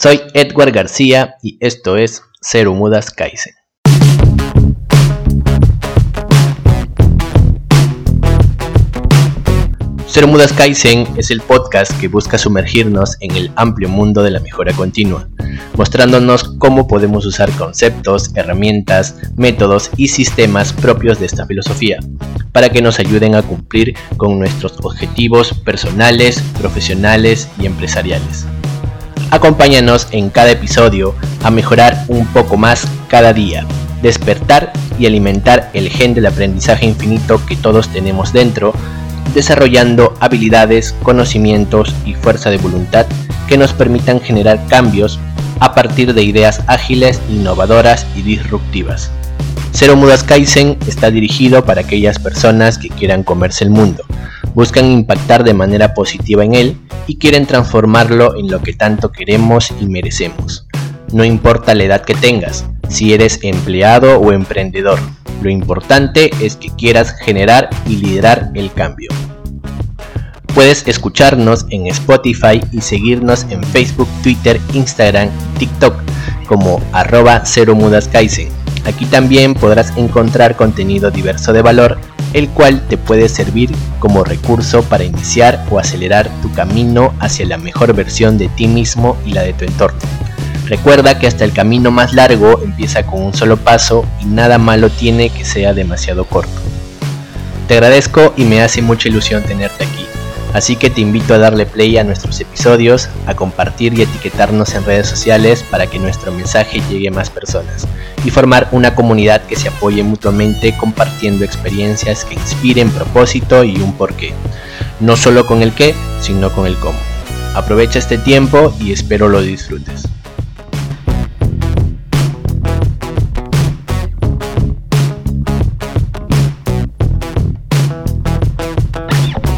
Soy Edward García y esto es Cero Mudas Kaizen. Cero Mudas Kaizen es el podcast que busca sumergirnos en el amplio mundo de la mejora continua, mostrándonos cómo podemos usar conceptos, herramientas, métodos y sistemas propios de esta filosofía, para que nos ayuden a cumplir con nuestros objetivos personales, profesionales y empresariales. Acompáñanos en cada episodio a mejorar un poco más cada día, despertar y alimentar el gen del aprendizaje infinito que todos tenemos dentro, desarrollando habilidades, conocimientos y fuerza de voluntad que nos permitan generar cambios a partir de ideas ágiles, innovadoras y disruptivas. Cero Mudas Kaizen está dirigido para aquellas personas que quieran comerse el mundo, buscan impactar de manera positiva en él y quieren transformarlo en lo que tanto queremos y merecemos. No importa la edad que tengas, si eres empleado o emprendedor, lo importante es que quieras generar y liderar el cambio. Puedes escucharnos en Spotify y seguirnos en Facebook, Twitter, Instagram TikTok como arroba mudas Aquí también podrás encontrar contenido diverso de valor, el cual te puede servir como recurso para iniciar o acelerar tu camino hacia la mejor versión de ti mismo y la de tu entorno. Recuerda que hasta el camino más largo empieza con un solo paso y nada malo tiene que sea demasiado corto. Te agradezco y me hace mucha ilusión tenerte aquí. Así que te invito a darle play a nuestros episodios, a compartir y etiquetarnos en redes sociales para que nuestro mensaje llegue a más personas y formar una comunidad que se apoye mutuamente compartiendo experiencias que inspiren propósito y un porqué. No solo con el qué, sino con el cómo. Aprovecha este tiempo y espero lo disfrutes.